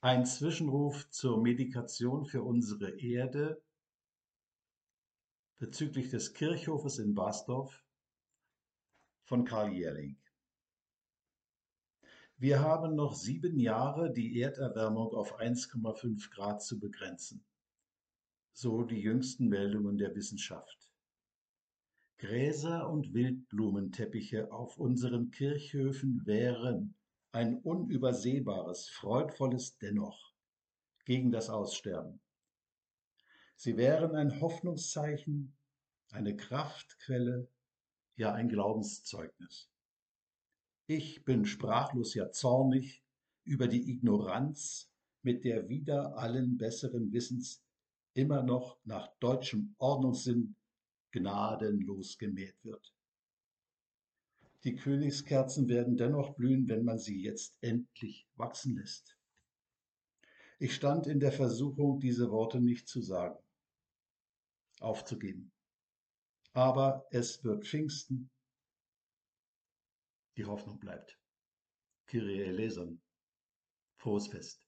Ein Zwischenruf zur Medikation für unsere Erde bezüglich des Kirchhofes in Basdorf von Karl Jährling. Wir haben noch sieben Jahre, die Erderwärmung auf 1,5 Grad zu begrenzen. So die jüngsten Meldungen der Wissenschaft. Gräser und Wildblumenteppiche auf unseren Kirchhöfen wären ein unübersehbares, freudvolles Dennoch gegen das Aussterben. Sie wären ein Hoffnungszeichen, eine Kraftquelle, ja ein Glaubenszeugnis. Ich bin sprachlos, ja zornig über die Ignoranz, mit der wieder allen besseren Wissens immer noch nach deutschem Ordnungssinn gnadenlos gemäht wird. Die Königskerzen werden dennoch blühen, wenn man sie jetzt endlich wachsen lässt. Ich stand in der Versuchung, diese Worte nicht zu sagen, aufzugeben. Aber es wird Pfingsten die Hoffnung bleibt. Kyrie eleison. Frohes Fest.